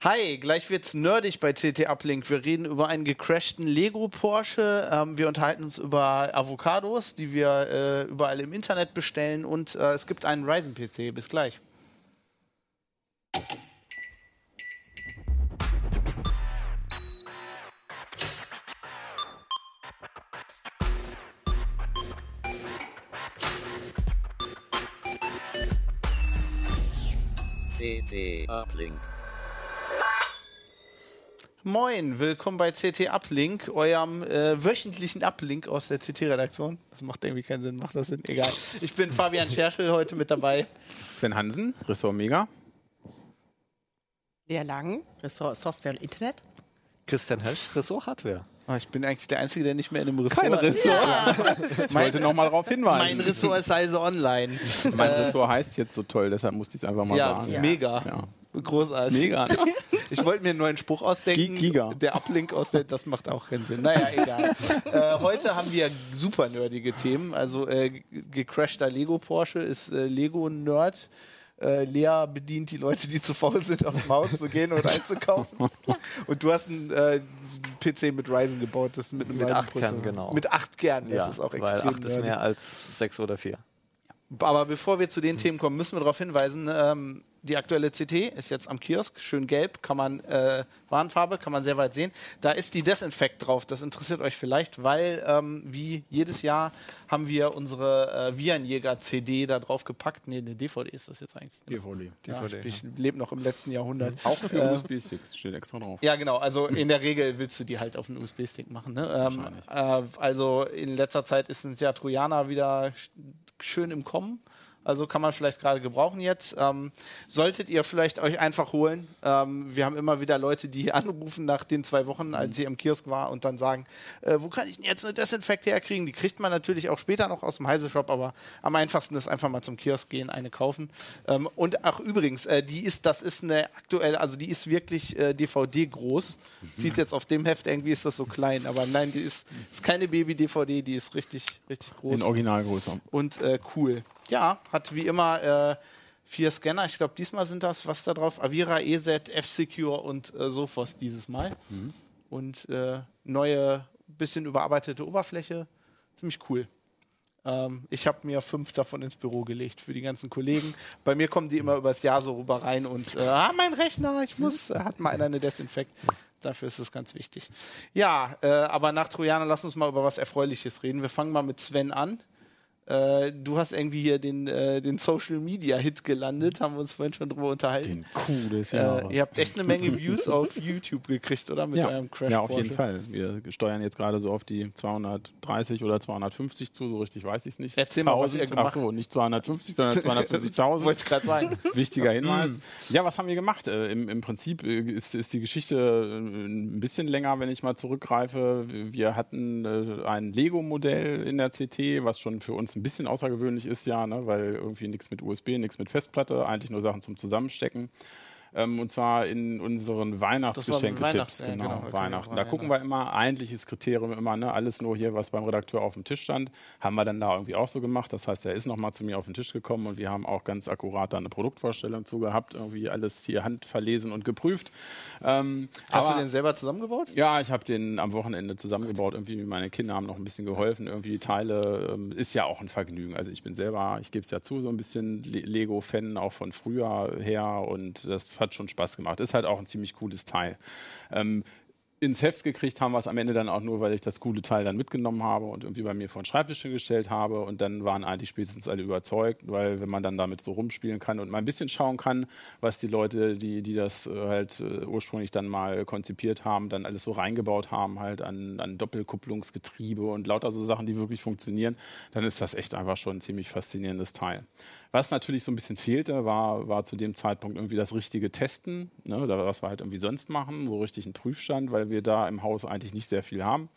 Hi, gleich wird's nerdig bei CT Uplink. Wir reden über einen gecrashten Lego Porsche. Ähm, wir unterhalten uns über Avocados, die wir äh, überall im Internet bestellen und äh, es gibt einen Ryzen PC. Bis gleich. CT Uplink. Moin, willkommen bei CT Uplink, eurem äh, wöchentlichen Uplink aus der CT-Redaktion. Das macht irgendwie keinen Sinn, macht das Sinn? Egal. Ich bin Fabian Scherschel heute mit dabei. Sven Hansen, Ressort Mega. Lea Lang, Ressort Software und Internet. Christian Hösch, Ressort Hardware. Oh, ich bin eigentlich der Einzige, der nicht mehr in einem Ressort Kein Ressort. ist. Ich wollte noch mal darauf hinweisen. Mein Ressort ist also online. Mein Äh, Ressort heißt jetzt so toll, deshalb musste ich es einfach mal ja, sagen. mega. Ja. Großartig. Mega. ne? Ich wollte mir einen neuen Spruch ausdenken. Gi- Giga. Der Uplink aus der, das macht auch keinen Sinn. Naja, egal. äh, heute haben wir super nerdige Themen. Also äh, gecrashter Lego Porsche ist äh, Lego Nerd. Äh, Lea bedient die Leute, die zu faul sind, auf dem Haus zu gehen und einzukaufen. Und du hast einen äh, PC mit Ryzen gebaut, das mit, einem Mit acht Kernen, genau. Mit acht Kernen, das ja, ist auch weil extrem acht ist mehr als sechs oder vier. Aber bevor wir zu den Themen kommen, müssen wir darauf hinweisen, ähm, die aktuelle CT ist jetzt am Kiosk, schön gelb, kann man, äh, Warnfarbe, kann man sehr weit sehen. Da ist die Desinfekt drauf, das interessiert euch vielleicht, weil ähm, wie jedes Jahr haben wir unsere äh, Virenjäger-CD da drauf gepackt. Nee, eine DVD ist das jetzt eigentlich. DVD. Ja, ich ich lebe noch im letzten Jahrhundert. Auch für Äh, USB-Sticks steht extra drauf. ja, genau. Also in der Regel willst du die halt auf einen USB-Stick machen. Ne? Ähm, äh, also in letzter Zeit ist sind ja Trojaner wieder sch- schön im Kommen. Also kann man vielleicht gerade gebrauchen jetzt. Ähm, solltet ihr vielleicht euch einfach holen. Ähm, wir haben immer wieder Leute, die anrufen nach den zwei Wochen, als sie im Kiosk war und dann sagen, äh, wo kann ich denn jetzt eine Desinfekt herkriegen? Die kriegt man natürlich auch später noch aus dem Heise-Shop, aber am einfachsten ist einfach mal zum Kiosk gehen, eine kaufen. Ähm, und ach übrigens, äh, die ist, das ist eine aktuelle, also die ist wirklich äh, DVD groß. Sieht jetzt auf dem Heft irgendwie ist das so klein, aber nein, die ist, ist keine Baby-DVD, die ist richtig, richtig groß In Originalgröße. und äh, cool. Ja, hat wie immer äh, vier Scanner. Ich glaube, diesmal sind das, was da drauf? Avira, EZ, F-Secure und äh, Sophos dieses Mal. Und äh, neue, bisschen überarbeitete Oberfläche. Ziemlich cool. Ähm, ich habe mir fünf davon ins Büro gelegt für die ganzen Kollegen. Bei mir kommen die immer übers Jahr so rüber rein und äh, ah, mein Rechner, ich muss, äh, hat mal einer eine Desinfekt. Dafür ist es ganz wichtig. Ja, äh, aber nach Trojaner, lass uns mal über was Erfreuliches reden. Wir fangen mal mit Sven an. Äh, du hast irgendwie hier den, äh, den Social Media Hit gelandet, haben wir uns vorhin schon drüber unterhalten. Den Coup des Äh, Jahres. ihr habt echt eine Menge Views auf YouTube gekriegt, oder? Mit ja. eurem Crash ja, auf Porsche. jeden Fall. Wir steuern jetzt gerade so auf die 230 oder 250 zu, so richtig weiß ich es nicht. Erzähl mal, was ihr 1000. gemacht Ach so, nicht 250, sondern 250.000. Wollte ich gerade sagen. Wichtiger Hinweis. Ja, was haben wir gemacht? Äh, im, Im Prinzip äh, ist, ist die Geschichte äh, ein bisschen länger, wenn ich mal zurückgreife. Wir hatten äh, ein Lego-Modell in der CT, was schon für uns ein bisschen außergewöhnlich ist, ja, ne? weil irgendwie nichts mit USB, nichts mit Festplatte, eigentlich nur Sachen zum Zusammenstecken. Ähm, und zwar in unseren Weihnachtsgeschenke-Tipps. Weihnachts- ja, Genau, genau, okay, Weihnachten. Da gucken wir immer, eigentliches Kriterium immer, ne, alles nur hier, was beim Redakteur auf dem Tisch stand, haben wir dann da irgendwie auch so gemacht. Das heißt, er ist nochmal zu mir auf den Tisch gekommen und wir haben auch ganz akkurat da eine Produktvorstellung zu gehabt, irgendwie alles hier handverlesen und geprüft. Ähm, Hast aber- du den selber zusammengebaut? ja, ich habe den am Wochenende zusammengebaut. Irgendwie meine Kinder haben noch ein bisschen geholfen. Irgendwie die Teile ähm, ist ja auch ein Vergnügen. Also ich bin selber, ich gebe es ja zu, so ein bisschen Le Lego-Fan auch von früher her und das hat schon Spaß gemacht. Ist halt auch ein ziemlich cooles Teil. Ähm, ins Heft gekriegt haben wir es am Ende dann auch nur, weil ich das coole Teil dann mitgenommen habe und irgendwie bei mir vor den Schreibtisch gestellt habe. Und dann waren eigentlich spätestens alle überzeugt, weil wenn man dann damit so rumspielen kann und mal ein bisschen schauen kann, was die Leute, die, die das äh, halt äh, ursprünglich dann mal konzipiert haben, dann alles so reingebaut haben, halt an, an Doppelkupplungsgetriebe und lauter so Sachen, die wirklich funktionieren, dann ist das echt einfach schon ein ziemlich faszinierendes Teil. Was natürlich so ein bisschen fehlte, war, war zu dem Zeitpunkt irgendwie das richtige Testen, ne, da- was wir halt irgendwie sonst machen, so richtig ein Prüfstand, weil wir da im Haus eigentlich nicht sehr viel haben.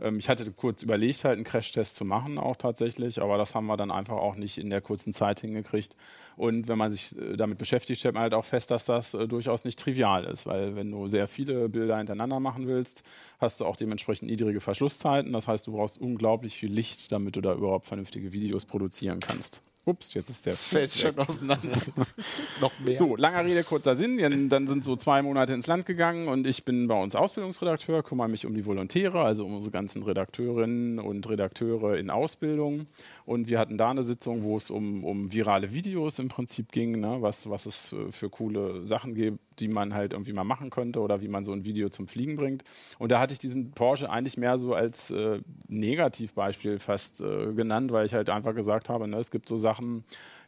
Ähm, ich hatte kurz überlegt, halt einen Crashtest zu machen, auch tatsächlich, aber das haben wir dann einfach auch nicht in der kurzen Zeit hingekriegt. Und wenn man sich äh, damit beschäftigt, stellt man halt auch fest, dass das äh, durchaus nicht trivial ist, weil wenn du sehr viele Bilder hintereinander machen willst, hast du auch dementsprechend niedrige Verschlusszeiten. Das heißt, du brauchst unglaublich viel Licht, damit du da überhaupt vernünftige Videos produzieren kannst. Ups, jetzt ist der. Das fällt schon auseinander. Noch mehr. So, langer Rede, kurzer Sinn. Dann, dann sind so zwei Monate ins Land gegangen und ich bin bei uns Ausbildungsredakteur, kümmere mich um die Volontäre, also um unsere ganzen Redakteurinnen und Redakteure in Ausbildung. Und wir hatten da eine Sitzung, wo es um, um virale Videos im Prinzip ging, ne? was, was es äh, für coole Sachen gibt, die man halt irgendwie mal machen könnte oder wie man so ein Video zum Fliegen bringt. Und da hatte ich diesen Porsche eigentlich mehr so als äh, Negativbeispiel fast äh, genannt, weil ich halt einfach gesagt habe, ne, es gibt so Sachen,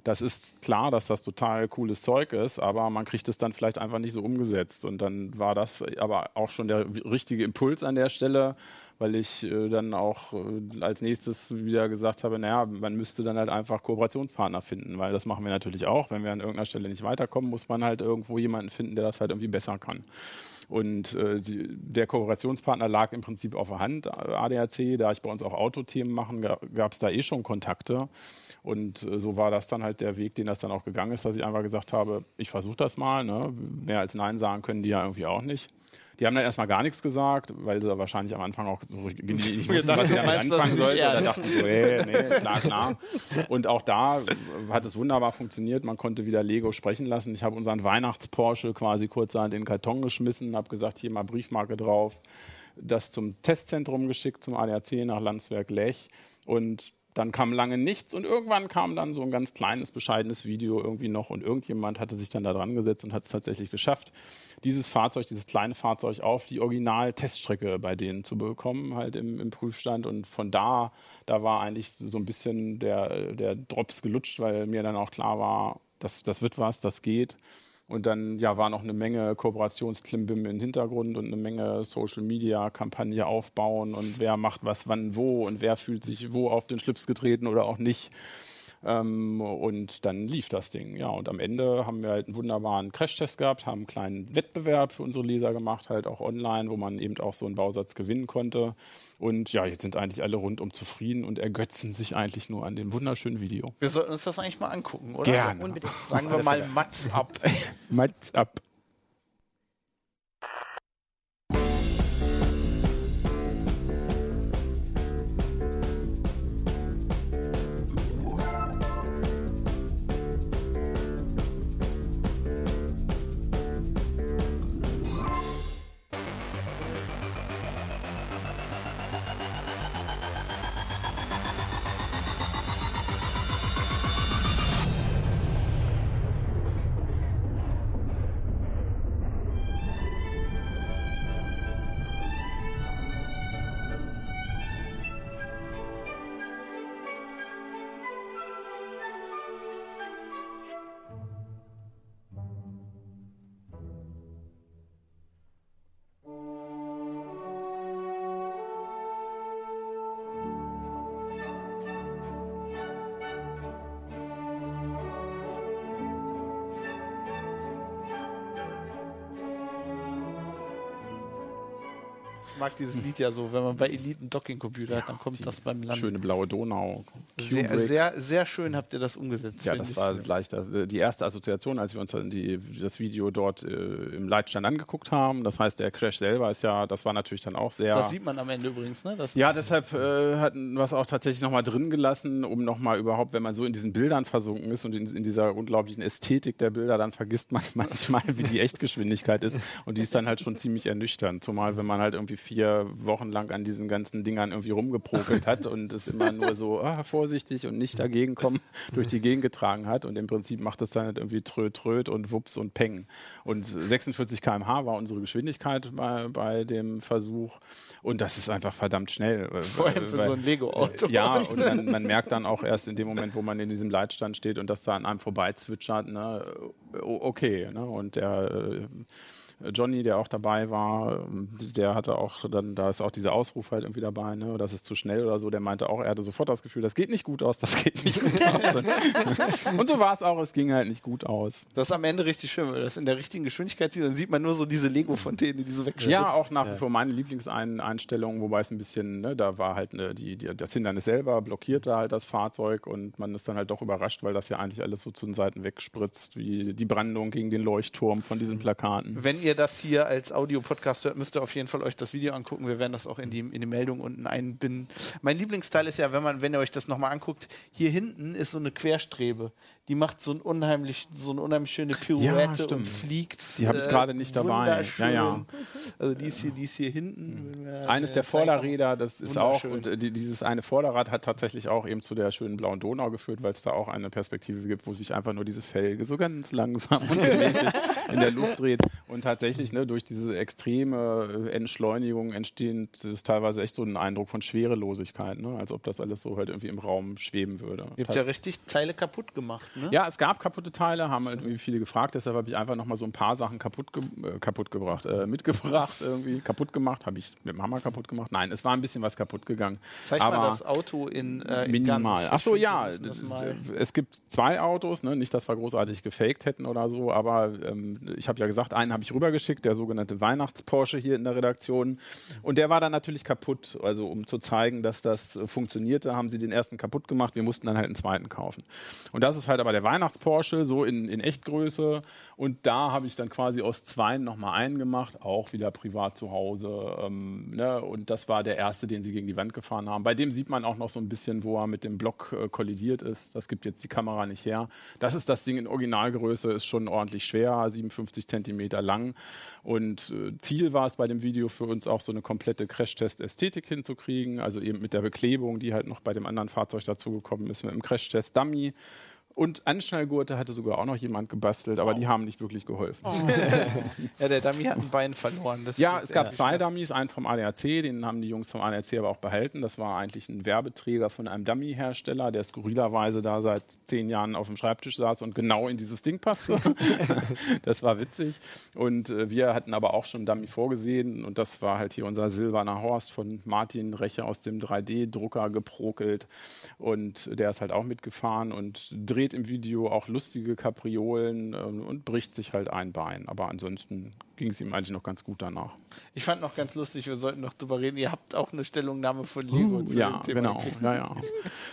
das ist klar, dass das total cooles Zeug ist, aber man kriegt es dann vielleicht einfach nicht so umgesetzt. Und dann war das aber auch schon der richtige Impuls an der Stelle, weil ich äh, dann auch äh, als nächstes wieder gesagt habe, naja, man müsste dann halt einfach Kooperationspartner finden, weil das machen wir natürlich auch. Wenn wir an irgendeiner Stelle nicht weiterkommen, muss man halt irgendwo jemanden finden, der das halt irgendwie besser kann. Und äh, die, der Kooperationspartner lag im Prinzip auf der Hand, ADAC, da ich bei uns auch Autothemen machen, ga, gab es da eh schon Kontakte. Und äh, so war das dann halt der Weg, den das dann auch gegangen ist, dass ich einfach gesagt habe, ich versuche das mal. Ne? Mehr als Nein sagen können die ja irgendwie auch nicht. Die haben dann erstmal gar nichts gesagt, weil sie wahrscheinlich am Anfang auch so nicht wussten, was sie damit anfangen sollten. Ernst? dachten so, hey, nee, klar, klar. Und auch da hat es wunderbar funktioniert. Man konnte wieder Lego sprechen lassen. Ich habe unseren Weihnachts-Porsche quasi kurzerhand in den Karton geschmissen, habe gesagt, hier mal Briefmarke drauf. Das zum Testzentrum geschickt, zum ADAC nach Landsberg Lech. Und dann kam lange nichts und irgendwann kam dann so ein ganz kleines, bescheidenes Video irgendwie noch und irgendjemand hatte sich dann da dran gesetzt und hat es tatsächlich geschafft, dieses Fahrzeug, dieses kleine Fahrzeug auf die Original-Teststrecke bei denen zu bekommen, halt im, im Prüfstand. Und von da, da war eigentlich so ein bisschen der, der Drops gelutscht, weil mir dann auch klar war, das, das wird was, das geht. Und dann ja, war noch eine Menge Kooperationsklimbim im Hintergrund und eine Menge Social-Media-Kampagne aufbauen und wer macht was wann wo und wer fühlt sich wo auf den Schlips getreten oder auch nicht. Ähm, und dann lief das Ding. Ja, und am Ende haben wir halt einen wunderbaren Crashtest gehabt, haben einen kleinen Wettbewerb für unsere Leser gemacht, halt auch online, wo man eben auch so einen Bausatz gewinnen konnte. Und ja, jetzt sind eigentlich alle rundum zufrieden und ergötzen sich eigentlich nur an dem wunderschönen Video. Wir sollten uns das eigentlich mal angucken, oder? Gerne. Unbedingt. Sagen wir mal Mats ab. Mats ab. Mag dieses Lied ja so, wenn man bei Elite einen Docking-Computer hat, dann kommt das beim Land. Schöne blaue Donau. Sehr, Kubrick. sehr, sehr schön habt ihr das umgesetzt. Ja, das ich. war gleich das, äh, die erste Assoziation, als wir uns die, das Video dort äh, im Leitstand angeguckt haben. Das heißt, der Crash selber ist ja, das war natürlich dann auch sehr. Das sieht man am Ende übrigens, ne? Das ja, deshalb äh, hatten wir es auch tatsächlich nochmal drin gelassen, um nochmal überhaupt, wenn man so in diesen Bildern versunken ist und in, in dieser unglaublichen Ästhetik der Bilder, dann vergisst man manchmal, wie die Echtgeschwindigkeit ist. Und die ist dann halt schon ziemlich ernüchternd. Zumal, wenn man halt irgendwie vier Wochen lang an diesen ganzen Dingern irgendwie rumgeprokelt hat und es immer nur so ah, vorsichtig und nicht dagegen kommen durch die Gegend getragen hat. Und im Prinzip macht es dann halt irgendwie tröd, tröd und wups und peng. Und 46 km/h war unsere Geschwindigkeit bei, bei dem Versuch. Und das ist einfach verdammt schnell. vor allem für weil- so ein Lego-Auto. ja, und man, man merkt dann auch erst in dem Moment, wo man in diesem Leitstand steht und das da an einem vorbei zwitschert, ne, okay. Ne, und der äh, Johnny, der auch dabei war, ähm, der hatte auch dann, da ist auch dieser Ausruf halt irgendwie dabei, ne, das ist zu schnell oder so, der meinte auch, er hatte sofort das Gefühl, das geht nicht gut aus, das geht nicht gut aus. und so war es auch, es ging halt nicht gut aus. Das ist am Ende richtig schön, wenn man das in der richtigen Geschwindigkeit sieht, dann sieht man nur so diese Lego-Fontäne, die so wegschwimmen. Ja, auch nach wie vor meine Lieblingseinstellung, wobei es ein bisschen, ne, da war halt ne, die, die, das Hindernis selber, blockierte halt das Fahrzeug und man ist dann halt doch überrascht, weil das ja eigentlich alles so zu den Seiten wegspritzt, wie die Brandung gegen den Leuchtturm von diesen Plakaten. Wenn ihr das hier als Audio-Podcast hört, müsst ihr auf jeden Fall euch das Video angucken. Wir werden das auch in die, in die Meldung unten einbinden. Mein Lieblingsteil ist ja, wenn man, wenn ihr euch das nochmal anguckt, hier hinten ist so eine Querstrebe. Die macht so, ein unheimlich, so eine unheimlich schöne Pirouette stimmt. und fliegt. Die habe ich gerade nicht dabei. Ja, ja. Also die ist hier, die ist hier hinten. Äh, Eines der Vorderräder, das ist auch, und äh, die- dieses eine Vorderrad hat tatsächlich auch eben zu der schönen blauen Donau geführt, weil es da auch eine Perspektive gibt, wo sich einfach nur diese Felge so ganz langsam und in der Luft dreht. Und tatsächlich ne, durch diese extreme äh, Entschleunigung entsteht ist teilweise echt so ein Eindruck von Schwerelosigkeit, ne? als ob das alles so halt irgendwie im Raum schweben würde. Ihr habt ja richtig Teile kaputt gemacht, ne? Ja, es gab kaputte Teile, haben halt irgendwie viele gefragt, deshalb habe ich einfach nochmal so ein paar Sachen kaputt, ge äh, kaputt gebracht, äh, mitgebracht, irgendwie kaputt gemacht, habe ich mit dem Hammer kaputt gemacht. Nein, es war ein bisschen was kaputt gegangen. Zeig mal das Auto in, äh, in minimal. ganz. Ach so, Ich ja, es gibt zwei Autos, ne? nicht, dass wir großartig gefaked hätten oder so, aber ähm, ich habe ja gesagt, einen habe ich rübergeschickt, der sogenannte Weihnachts-Porsche hier in der Redaktion und der war dann natürlich kaputt, also um zu zeigen, dass das äh, funktionierte, haben sie den ersten kaputt gemacht, wir mussten dann halt einen zweiten kaufen. Und das ist halt aber der Weihnachts-Porsche, so in, in Echtgröße und da habe ich dann quasi aus zweien nochmal einen gemacht, auch wieder privat zu Hause ähm, ne? und das war der erste, den sie gegen die Wand gefahren haben. Bei dem sieht man auch noch so ein bisschen, wo er mit dem Block äh, kollidiert ist. Das gibt jetzt die Kamera nicht her. Das ist das Ding in Originalgröße, ist schon ordentlich schwer, 57 Zentimeter lang. Und äh, Ziel war es bei dem Video für uns auch so eine komplette Crashtest-Ästhetik hinzukriegen, also eben mit der Beklebung, die halt noch bei dem anderen Fahrzeug dazugekommen ist, mit dem Crashtest-Dummy. Und Anschnallgurte hatte sogar auch noch jemand gebastelt, aber die haben nicht wirklich geholfen. Ja, der Dummy hat ein Bein verloren. Das Ja, es gab zwei. Dummies, einen vom ADAC, den haben die Jungs vom ADAC aber auch behalten. Das war eigentlich ein Werbeträger von einem Dummy-Hersteller, der skurrilerweise da seit zehn Jahren auf dem Schreibtisch saß und genau in dieses Ding passte. das war witzig. Und äh, wir hatten aber auch schon einen Dummy vorgesehen und das war halt hier unser silberner Horst von Martin Reche aus dem 3D-Drucker geprokelt. Und der ist halt auch mitgefahren und dreht im Video auch lustige Kapriolen ähm, und bricht sich halt ein Bein. Aber ansonsten ging es ihm eigentlich noch ganz gut danach. Ich fand noch ganz lustig, wir sollten noch drüber reden. Ihr habt auch eine Stellungnahme von Lego zu ja, dem Thema genau. Ja, ja.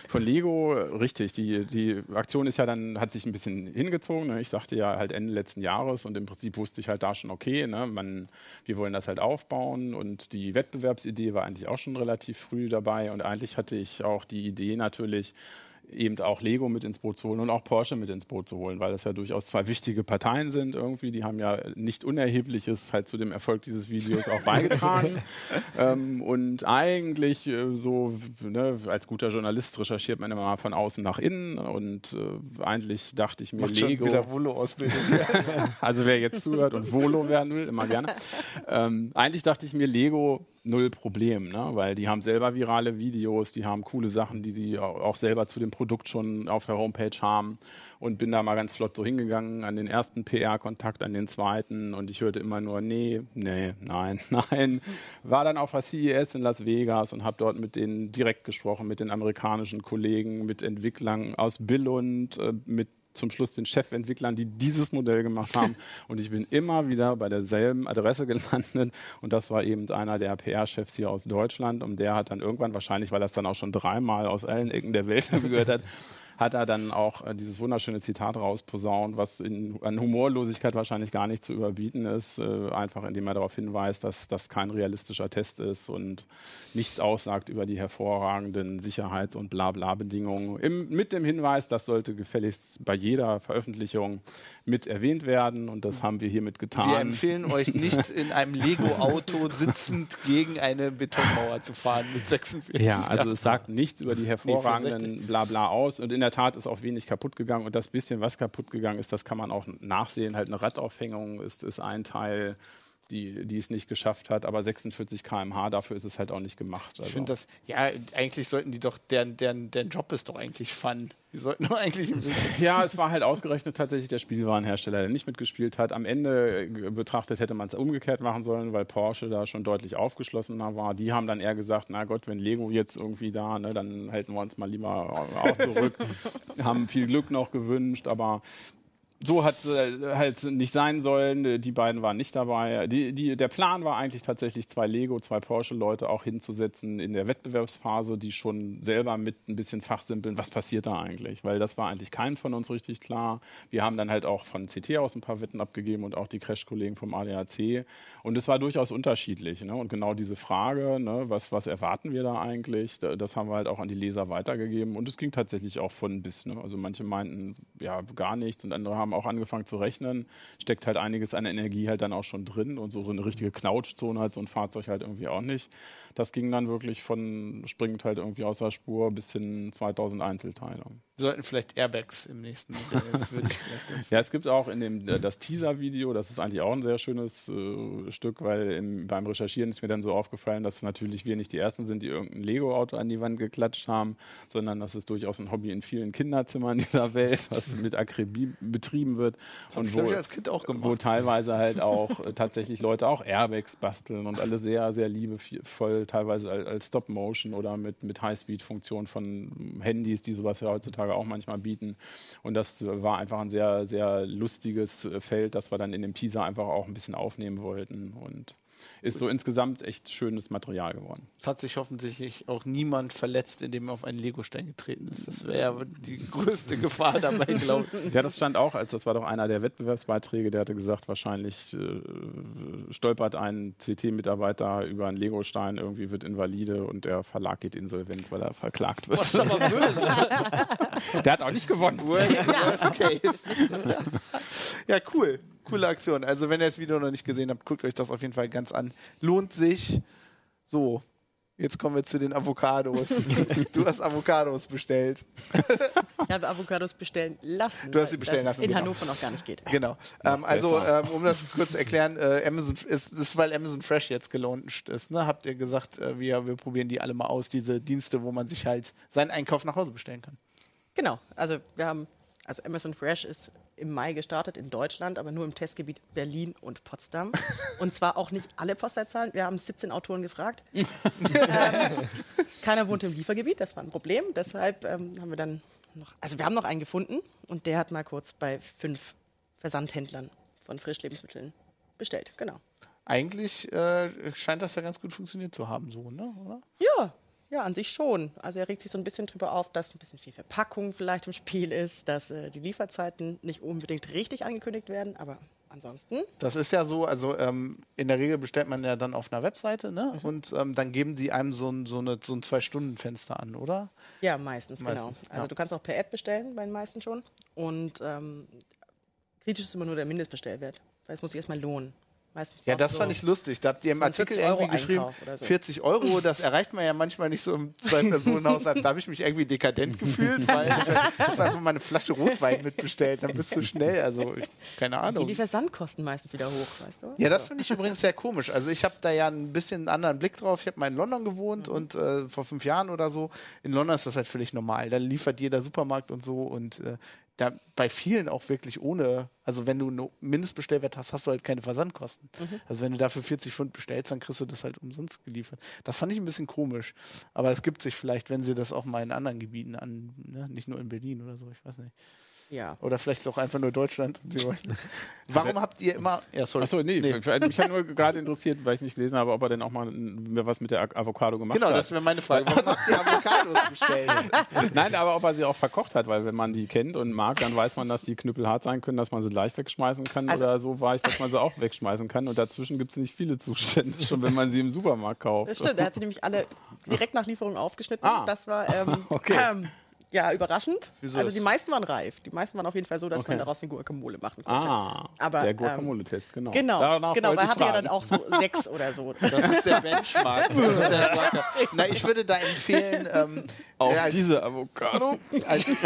Von Lego, richtig. Die, die Aktion ist ja dann, hat sich ein bisschen hingezogen. Ne? Ich sagte ja halt Ende letzten Jahres und im Prinzip wusste ich halt da schon, okay, ne? Man, wir wollen das halt aufbauen und die Wettbewerbsidee war eigentlich auch schon relativ früh dabei und eigentlich hatte ich auch die Idee natürlich, eben auch Lego mit ins Boot zu holen und auch Porsche mit ins Boot zu holen, weil das ja durchaus zwei wichtige Parteien sind irgendwie. Die haben ja nicht Unerhebliches halt zu dem Erfolg dieses Videos auch beigetragen. ähm, und eigentlich äh, so, ne, als guter Journalist recherchiert man immer mal von außen nach innen und äh, eigentlich dachte ich mir, Macht schon Lego. wieder Volo-Ausbildung. Also wer jetzt zuhört und Volo werden will, immer gerne. Ähm, eigentlich dachte ich mir, Lego null Problem, ne? weil die haben selber virale Videos, die haben coole Sachen, die sie au- auch selber zu dem Produkt schon auf der Homepage haben und bin da mal ganz flott so hingegangen an den ersten PR-Kontakt, an den zweiten und ich hörte immer nur, nee, nee, nein, nein. War dann auf der CES in Las Vegas und habe dort mit denen direkt gesprochen, mit den amerikanischen Kollegen, mit Entwicklern aus Billund, äh, mit zum Schluss den Chefentwicklern, die dieses Modell gemacht haben. Und ich bin immer wieder bei derselben Adresse gelandet. Und das war eben einer der PR-Chefs hier aus Deutschland. Und der hat dann irgendwann, wahrscheinlich, weil er es dann auch schon dreimal aus allen Ecken der Welt gehört hat, hat er dann auch äh, dieses wunderschöne Zitat rausposaunt, was in, an Humorlosigkeit wahrscheinlich gar nicht zu überbieten ist, äh, einfach indem er darauf hinweist, dass das kein realistischer Test ist und nichts aussagt über die hervorragenden Sicherheits- und Blabla-Bedingungen. Im- Mit dem Hinweis, das sollte gefälligst bei jeder Veröffentlichung mit erwähnt werden und das haben wir hiermit getan. Wir empfehlen euch nicht in einem Lego-Auto sitzend gegen eine Betonmauer zu fahren mit 46 Ja, also es sagt nichts über die hervorragenden Blabla aus und in der Tat ist auch wenig kaputt gegangen und das bisschen, was kaputt gegangen ist, das kann man auch nachsehen. Halt eine Radaufhängung ist, ist ein Teil, die, die es nicht geschafft hat, aber 46 km/h, dafür ist es halt auch nicht gemacht. Also. Ich finde das, ja, eigentlich sollten die doch, deren, deren, deren Job ist doch eigentlich Fun. Die sollten doch eigentlich. Ja, es war halt ausgerechnet tatsächlich der Spielwarenhersteller, der nicht mitgespielt hat. Am Ende äh, betrachtet hätte man es umgekehrt machen sollen, weil Porsche da schon deutlich aufgeschlossener war. Die haben dann eher gesagt, na Gott, wenn Lego jetzt irgendwie da, ne, dann halten wir uns mal lieber auch zurück. haben viel Glück noch gewünscht, aber so hat es äh, halt nicht sein sollen. Die beiden waren nicht dabei. Die, die, der Plan war eigentlich tatsächlich zwei Lego, zwei Porsche-Leute auch hinzusetzen in der Wettbewerbsphase, die schon selber mit ein bisschen fachsimpeln, was passiert da eigentlich? Weil das war eigentlich keinem von uns richtig klar. Wir haben dann halt auch von CT aus ein paar Wetten abgegeben und auch die Crash-Kollegen vom ADAC. Und es war durchaus unterschiedlich. Ne? Und genau diese Frage, ne, was, was erwarten wir da eigentlich, das haben wir halt auch an die Leser weitergegeben. Und es ging tatsächlich auch von bis. Ne? Also manche meinten, ja, gar nichts und andere haben haben auch angefangen zu rechnen, steckt halt einiges an Energie halt dann auch schon drin und so, eine richtige Knautschzone hat so ein Fahrzeug halt irgendwie auch nicht. Das ging dann wirklich von springend halt irgendwie aus der Spur bis hin 2000 Einzelteile. sollten vielleicht Airbags im nächsten Modell. ja, es gibt auch in dem äh, das Teaser-Video, das ist eigentlich auch ein sehr schönes äh, Stück, weil im, beim Recherchieren ist mir dann so aufgefallen, dass natürlich wir nicht die Ersten sind, die irgendein Lego-Auto an die Wand geklatscht haben, sondern dass es durchaus ein Hobby in vielen Kinderzimmern dieser Welt, was mit Akribie betrieben wird. Das und wo, ich als Kind auch gemacht. wo teilweise halt auch äh, tatsächlich Leute auch Airbags basteln und alle sehr, sehr liebevoll teilweise als Stop-Motion oder mit, mit High-Speed-Funktionen von Handys, die sowas ja heutzutage auch manchmal bieten. Und das war einfach ein sehr, sehr lustiges Feld, das wir dann in dem Teaser einfach auch ein bisschen aufnehmen wollten. Und ist so insgesamt echt schönes Material geworden. Es hat sich hoffentlich auch niemand verletzt, indem er auf einen Legostein getreten ist. Das wäre ja die größte Gefahr dabei, glaube ich. Ja, das stand auch, als das war doch einer der Wettbewerbsbeiträge, der hatte gesagt, wahrscheinlich äh, stolpert ein CT-Mitarbeiter über einen Legostein, irgendwie wird invalide und der Verlag geht insolvenz, weil er verklagt wird. Was ist aber böse. der hat auch nicht gewonnen. Worst case. ja, cool coole Aktion. Also wenn ihr das Video noch nicht gesehen habt, guckt euch das auf jeden Fall ganz an. Lohnt sich. So, jetzt kommen wir zu den Avocados. du hast Avocados bestellt. ich habe Avocados bestellen lassen. Du hast sie bestellen lassen. In genau. Hannover noch gar nicht geht. Genau. Ähm, also, ähm, um das kurz zu erklären, äh, Amazon ist, ist, weil Amazon Fresh jetzt gelauncht ist, ne? habt ihr gesagt, äh, wir, wir probieren die alle mal aus, diese Dienste, wo man sich halt seinen Einkauf nach Hause bestellen kann. Genau. Also wir haben also Amazon Fresh ist im Mai gestartet in Deutschland, aber nur im Testgebiet Berlin und Potsdam. und zwar auch nicht alle Postleitzahlen. Wir haben 17 Autoren gefragt. ähm, keiner wohnt im Liefergebiet, das war ein Problem. Deshalb ähm, haben wir dann noch, also wir haben noch einen gefunden und der hat mal kurz bei fünf Versandhändlern von Frischlebensmitteln bestellt. Genau. Eigentlich äh, scheint das ja ganz gut funktioniert zu haben, so, ne? Oder? Ja, ja, an sich schon. Also er regt sich so ein bisschen drüber auf, dass ein bisschen viel Verpackung vielleicht im Spiel ist, dass äh, die Lieferzeiten nicht unbedingt richtig angekündigt werden, aber ansonsten. Das ist ja so, also ähm, in der Regel bestellt man ja dann auf einer Webseite, ne? Mhm. Und ähm, dann geben die einem so ein, so eine, so ein Zwei-Stunden-Fenster an, oder? Ja, meistens, genau. meistens genau. Also ja. du kannst auch per App bestellen, bei den meisten schon. Und ähm, kritisch ist immer nur der Mindestbestellwert. Weil es muss sich erstmal lohnen ja, das fand ich lustig. Da habt ihr im Artikel irgendwie geschrieben, so. 40 Euro, das erreicht man ja manchmal nicht so im Zwei-Personen-Haushalt. Da habe ich mich irgendwie dekadent gefühlt, weil ich habe einfach mal eine Flasche Rotwein mitbestellt. Dann bist du schnell. Also, ich, keine Ahnung. Gehen die Versandkosten meistens wieder hoch, weißt du? Ja, das finde ich übrigens sehr komisch. Also, ich habe da ja ein bisschen einen anderen Blick drauf. Ich habe mal in London gewohnt mhm. und äh, vor fünf Jahren oder so. In London ist das halt völlig normal. Da liefert jeder Supermarkt und so. Und äh, da bei vielen auch wirklich ohne, also wenn du einen Mindestbestellwert hast, hast du halt keine Versandkosten. Mhm. Also wenn du dafür 40 Pfund bestellst, dann kriegst du das halt umsonst geliefert. Das fand ich ein bisschen komisch. Aber es gibt sich vielleicht, wenn sie das auch mal in anderen Gebieten an, ne? nicht nur in Berlin oder so, ich weiß nicht. Ja. Oder vielleicht ist es auch einfach nur Deutschland. Warum habt ihr immer. Ja, sorry. Achso, nee, nee. mich hat nur gerade interessiert, weil ich nicht gelesen habe, ob er denn auch mal was mit der Avocado gemacht genau, hat. Genau, das wäre meine Frage. Warum habt ihr Avocados bestellt? Nein, aber ob er sie auch verkocht hat, weil wenn man die kennt und mag, dann weiß man, dass die knüppelhart sein können, dass man sie gleich wegschmeißen kann. Also oder so war ich, dass man sie auch wegschmeißen kann. Und dazwischen gibt es nicht viele Zustände, schon wenn man sie im Supermarkt kauft. Das stimmt, er hat sie nämlich alle direkt nach Lieferung aufgeschnitten. Ah. Das war. Ähm, okay. Ähm, ja, überraschend. Wieso also die meisten waren reif. Die meisten waren auf jeden Fall so, dass okay. man daraus eine Guacamole machen konnte. Ah, Aber, der ähm, Guacamole-Test, genau. Genau, Danach genau weil hatte ja dann auch so sechs oder so. Das ist der Benchmark. ist der Na, ich würde da empfehlen... Ähm, auch ja, als, diese Avocado. Als in,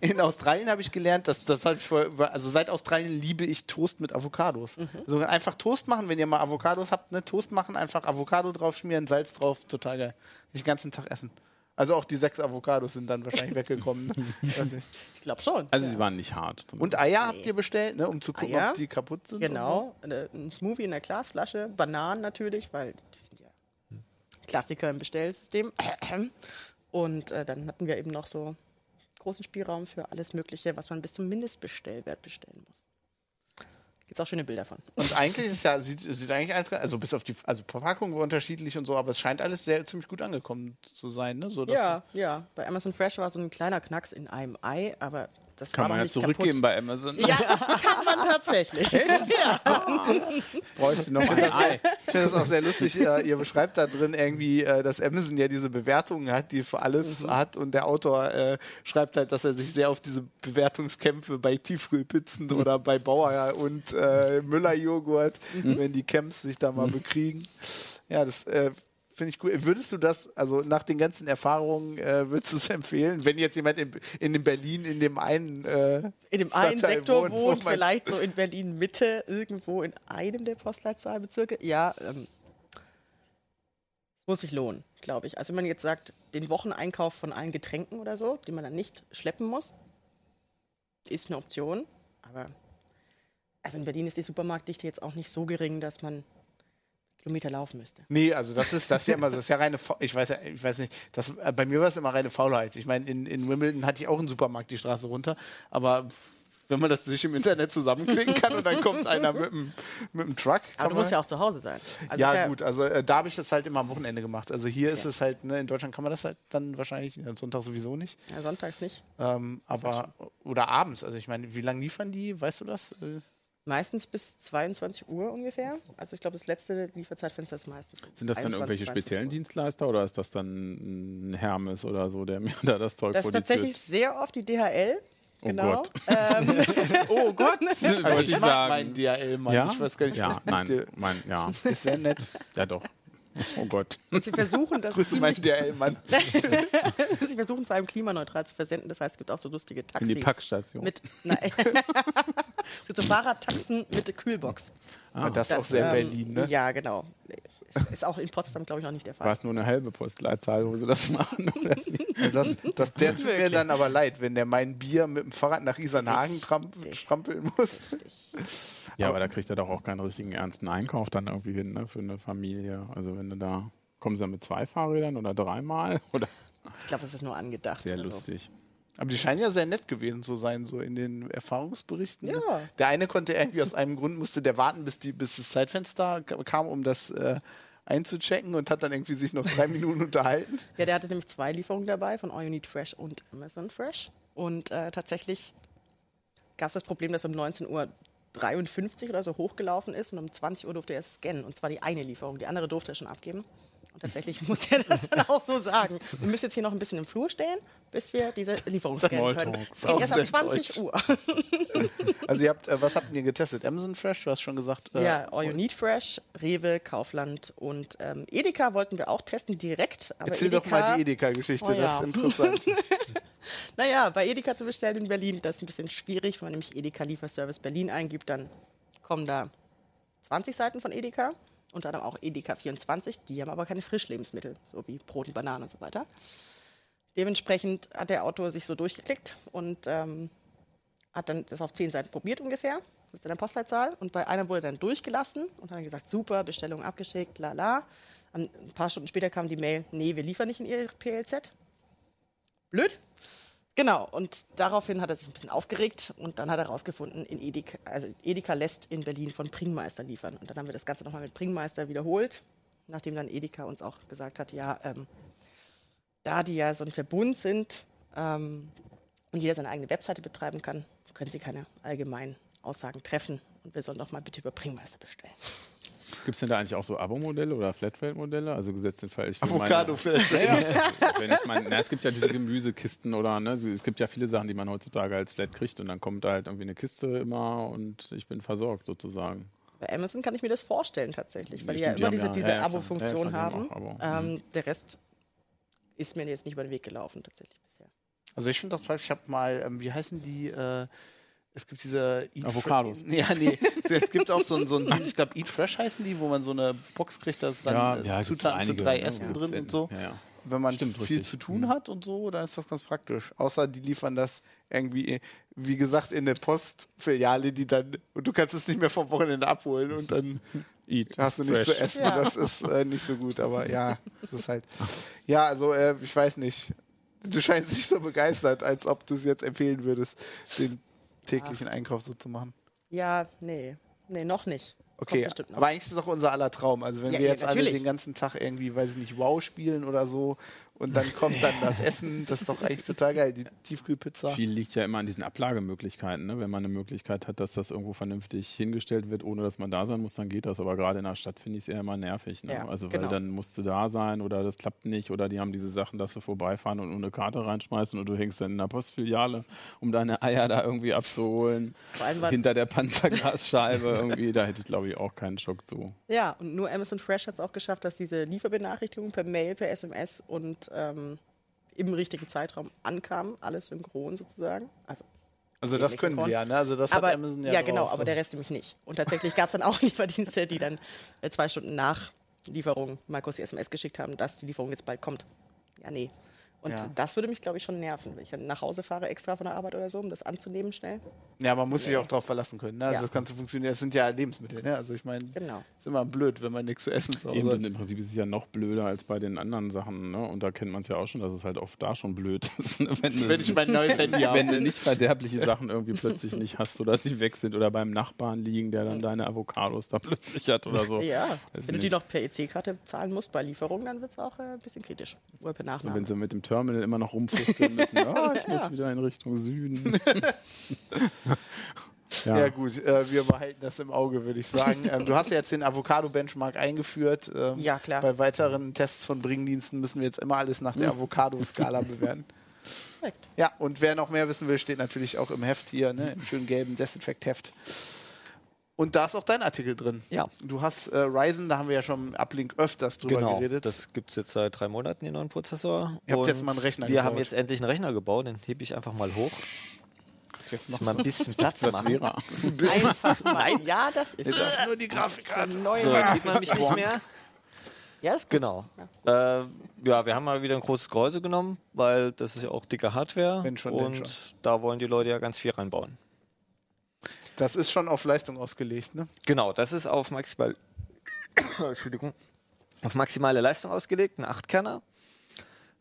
in, Australien habe ich gelernt, dass das habe ich vor, also seit Australien liebe ich Toast mit Avocados. Mhm. Also einfach Toast machen, wenn ihr mal Avocados habt, ne, Toast machen, einfach Avocado drauf schmieren, Salz drauf, total geil. Den ganzen Tag essen. Also auch die sechs Avocados sind dann wahrscheinlich weggekommen. ich glaube schon. Also ja. sie waren nicht hart. Und Eier habt ihr bestellt, ne, um zu gucken, Eier? ob die kaputt sind? Genau. So? Ein Smoothie in der Glasflasche, Bananen natürlich, weil die sind ja Klassiker im Bestellsystem. Und äh, dann hatten wir eben noch so großen Spielraum für alles Mögliche, was man bis zum Mindestbestellwert bestellen muss. Gibt es auch schöne Bilder von. Und eigentlich ist ja, sieht, sieht eigentlich alles, ganz- also bis auf die, also Verpackung war unterschiedlich und so, aber es scheint alles sehr ziemlich gut angekommen zu sein, ne? So, dass- Ja, ja. Bei Amazon Fresh war so ein kleiner Knacks in einem Ei, aber das Kann war man ja zurückgeben kaputt. bei Amazon. Ja, kann man tatsächlich. ja. Bräuchte noch ein Ei. Ich finde das auch sehr lustig. Ihr beschreibt da drin irgendwie, äh, dass Amazon ja diese Bewertungen hat, die für alles hat. Und der Autor äh, schreibt halt, dass er sich sehr auf diese Bewertungskämpfe bei Tiefkühlpizzen oder bei Bauer und äh, Müller-Joghurt, wenn die Camps sich da mal bekriegen. Ja, das äh, finde ich cool. Würdest du das, also nach den ganzen Erfahrungen, äh, würdest du es empfehlen, wenn jetzt jemand in, in dem Berlin in dem einen äh, In dem einen Stadtteil Sektor wohnt, wo wohnt, vielleicht so in Berlin Mitte, irgendwo in einem der Postleitzahlbezirke. Ja, ähm, es muss sich lohnen, glaube ich. Also wenn man jetzt sagt, den Wocheneinkauf von allen Getränken oder so, den man dann nicht schleppen muss, ist eine Option. Aber also in Berlin ist die Supermarktdichte jetzt auch nicht so gering, dass man Kilometer laufen müsste. Nee, also das ist das ist ja immer, das ist ja reine, Fa- ich weiß ja, ich weiß nicht, das, bei mir war es immer reine Faulheit. Ich meine, in, in Wimbledon hatte ich auch einen Supermarkt die Straße runter, aber wenn man das sich im Internet zusammenklicken kann und dann kommt einer mit dem, mit dem Truck. Aber du musst ja auch zu Hause sein. Also ja, ist gut, also äh, da habe ich das halt immer am Wochenende gemacht. Also hier ist Ja. es halt, ne, in Deutschland kann man das halt dann wahrscheinlich, am Sonntag sowieso nicht. Ja, sonntags nicht. Ähm, aber, oder abends, also ich meine, wie lange liefern die, weißt du das? Äh, Meistens bis 22 Uhr ungefähr. Also ich glaube, das letzte Lieferzeitfenster ist meistens. Sind das dann 21, irgendwelche 22 speziellen. Dienstleister oder ist das dann ein Hermes oder so, der mir da das Zeug Das ist tatsächlich sehr oft die DHL. Oh Genau. Gott. Ähm, oh Gott. Also ich ich mag sagen. meinen DHL-Mann. ja? Ich weiß gar nicht, ja, was nein, mein, ja, Ist sehr nett. ja doch. Oh Gott. Und sie versuchen das Grüße meinen DHL-Mann. sie versuchen vor allem klimaneutral zu versenden. Das heißt, es gibt auch so lustige Taxis. In die Packstation. Mit, nein. mit so Fahrradtaxen mit der Kühlbox. Ah, das ist auch sehr ähm, Berlin, ne? Ja, genau. Ist auch in Potsdam, glaube ich, noch nicht der War Fall. es nur eine halbe Postleitzahl, wo sie das machen? Oder? Das, das, der tut mir dann aber leid, wenn der mein Bier mit dem Fahrrad nach Isernhagen tramp Richtig. Ja, aber da kriegt er doch auch keinen richtigen ernsten Einkauf dann irgendwie hin, ne, für eine Familie. Also wenn du da, kommen sie dann mit zwei Fahrrädern oder dreimal? Oder? Ich glaube, es ist nur angedacht. Sehr Also, lustig. Aber die scheinen ja sehr nett gewesen zu sein, so in den Erfahrungsberichten. ne? Ja. Der eine konnte irgendwie aus einem Grund, musste der warten, bis, die, bis das Zeitfenster ka- kam, um das äh, einzuchecken und hat dann irgendwie sich noch drei Minuten unterhalten. Ja, der hatte nämlich zwei Lieferungen dabei von All You Need Fresh und Amazon Fresh. Und äh, tatsächlich gab es das Problem, dass um 19.53 Uhr oder so hochgelaufen ist und um 20 Uhr durfte er es scannen. Und zwar die eine Lieferung. Die andere durfte er schon abgeben. Und tatsächlich muss er das dann auch so sagen. Wir müssen jetzt hier noch ein bisschen im Flur stehen, bis wir diese Lieferung scannen können. Es geht erst ab sehr 20 deutsch. Uhr. Also ihr habt, äh, was habt ihr getestet? Amazon Fresh, du hast schon gesagt. Äh, Ja, All You Need Fresh, Rewe, Kaufland und ähm, Edeka wollten wir auch testen direkt. Aber Erzähl doch mal die Edeka-Geschichte, Oh ja. das ist interessant. Naja, bei Edeka zu bestellen in Berlin, das ist ein bisschen schwierig. Wenn man nämlich Edeka Lieferservice Berlin eingibt, dann kommen da 20 Seiten von Edeka. Unter anderem auch Edeka 24. Die haben aber keine Frischlebensmittel, so wie Brot und Bananen und so weiter. Dementsprechend hat der Autor sich so durchgeklickt und ähm, hat dann das auf 10 Seiten probiert ungefähr mit seiner Postleitzahl. Und bei einer wurde dann durchgelassen und hat dann gesagt, super, Bestellung abgeschickt, la la. Ein paar Stunden später kam die Mail, nee, wir liefern nicht in Ihr PLZ. Blöd. Genau, und daraufhin hat er sich ein bisschen aufgeregt und dann hat er herausgefunden, Edeka, also Edeka lässt in Berlin von Bringmeister liefern. Und dann haben wir das Ganze nochmal mit Bringmeister wiederholt, nachdem dann Edeka uns auch gesagt hat, ja, ähm, da die ja so ein Verbund sind ähm, und jeder seine eigene Webseite betreiben kann, können sie keine allgemeinen Aussagen treffen. Und wir sollen doch mal bitte über Bringmeister bestellen. Gibt es denn da eigentlich auch so Abo-Modelle oder Flatrate-Modelle? Also gesetzt den Fall, ich will Avocado meine, Fresh. wenn ich mein, na, es gibt ja diese Gemüsekisten oder ne, es gibt ja viele Sachen, die man heutzutage als Flat kriegt und dann kommt da halt irgendwie eine Kiste immer und ich bin versorgt sozusagen. Bei Amazon kann ich mir das vorstellen tatsächlich, weil die ja die immer haben diese, ja- diese ja, ja, Abo-Funktion. Ja, haben. Abo. Ähm, der Rest ist mir jetzt nicht über den Weg gelaufen tatsächlich bisher. Also ich finde das praktisch, ich habe mal, ähm, wie heißen die, äh, es gibt diese Eat Avocados. Fre- Ja, nee. es gibt auch so ein, so ein Dienst, ich glaube Eat Fresh heißen die, wo man so eine Box kriegt, da ist dann äh, gibt's Zutaten für drei? Essen Ja, drin und so. Ja, ja. Wenn man Stimmt, viel richtig. zu tun Mhm. hat und so, dann ist das ganz praktisch. Außer die liefern das irgendwie, wie gesagt, in eine Postfiliale, die dann, und du kannst es nicht mehr vom Wochenende abholen und dann Eat hast du nichts zu essen. Ja. Das ist äh, nicht so gut, aber ja, das ist halt. Ja, also äh, ich weiß nicht. Du scheinst nicht so begeistert, als ob du es jetzt empfehlen würdest, den täglichen Einkauf so zu machen. Ja, nee. Nee, noch nicht. Okay, aber eigentlich ist es doch unser aller Traum. Also wenn Ja, wir ja, jetzt alle natürlich. den ganzen Tag irgendwie, weiß ich nicht, Wow spielen oder so und dann kommt dann das Essen, das ist doch eigentlich total geil, die Tiefkühlpizza. Viel liegt ja immer an diesen Ablagemöglichkeiten. Ne? Wenn man eine Möglichkeit hat, dass das irgendwo vernünftig hingestellt wird, ohne dass man da sein muss, dann geht das. Aber gerade in der Stadt finde ich es eher immer nervig. Ne? Ja, also genau. weil dann musst du da sein oder das klappt nicht oder die haben diese Sachen, dass sie vorbeifahren und eine Karte reinschmeißen und du hängst dann in der Postfiliale, um deine Eier da irgendwie abzuholen. Vor allem, weil- Hinter der Panzerglasscheibe irgendwie. Da hätte ich glaube ich auch keinen Schock zu. Ja, und nur Amazon Fresh hat es auch geschafft, dass diese Lieferbenachrichtigungen per Mail, per SMS und ähm, im richtigen Zeitraum ankamen. Alles synchron sozusagen. Also Also das können sie ja, ne? Also das aber, hat Amazon ja ja, drauf, genau, aber das- der Rest nämlich nicht. Und tatsächlich gab es dann auch Lieferdienste, die dann äh, zwei Stunden nach Lieferung mal kurz die SMS geschickt haben, dass die Lieferung jetzt bald kommt. Ja, nee. Und Ja. das würde mich, glaube ich, schon nerven, wenn ich dann nach Hause fahre extra von der Arbeit oder so, um das anzunehmen schnell. Ja, man muss sich Nee. auch darauf verlassen können. Ne? Also Ja. das Ganze funktioniert. Das sind ja Lebensmittel. Ne? Also ich meine, Genau. Immer blöd, wenn man nichts zu essen zu Eben, Hause und im Prinzip ist es ja noch blöder als bei den anderen Sachen. Ne? Und da kennt man es ja auch schon, dass es halt oft da schon blöd ist. ne? wenn, du- Wenn ich mein neues Handy habe. wenn du nicht verderbliche Sachen irgendwie plötzlich nicht hast oder sie weg sind oder beim Nachbarn liegen, der dann deine Avocados da plötzlich hat oder so. Ja, Weiß wenn du die noch per EC-Karte zahlen musst bei Lieferung, dann wird es auch äh, ein bisschen kritisch. Oder per So, Nachname. wenn sie mit dem Terminal immer noch rumfuchteln müssen. Ah, ich muss wieder in Richtung Süden. Ja, ja. gut, äh, wir behalten das im Auge, würde ich sagen. ähm, du hast ja jetzt den Avocado-Benchmark eingeführt. Ähm, Ja, klar. Bei weiteren Tests von Bringdiensten müssen wir jetzt immer alles nach der Avocado-Skala bewerten. Perfekt. Ja, und wer noch mehr wissen will, steht natürlich auch im Heft hier, ne, im schönen gelben Desinfect-Heft. Und da ist auch dein Artikel drin. Ja. Du hast äh, Ryzen, da haben wir ja schon im Uplink öfters drüber Genau, geredet. das gibt es jetzt seit drei Monaten, den neuen Prozessor. Ihr habt jetzt mal einen Rechner Wir haben gebaut. jetzt endlich einen Rechner gebaut, den hebe ich einfach mal hoch. Jetzt noch mal ein bisschen Platz Das machen. wäre. Einfach mal. Ja, das ist das ist nur die Grafikkarte. Neue So, sieht man mich nicht mehr. Ja, ist gut. Genau. Äh, ja, wir haben mal wieder ein großes Gehäuse genommen, weil das ist ja auch dicke Hardware. Wenn schon, und schon. da wollen die Leute ja ganz viel reinbauen. Das ist schon auf Leistung ausgelegt, ne? Genau, das ist auf maximal Entschuldigung, auf maximale Leistung ausgelegt, ein 8-Kerner.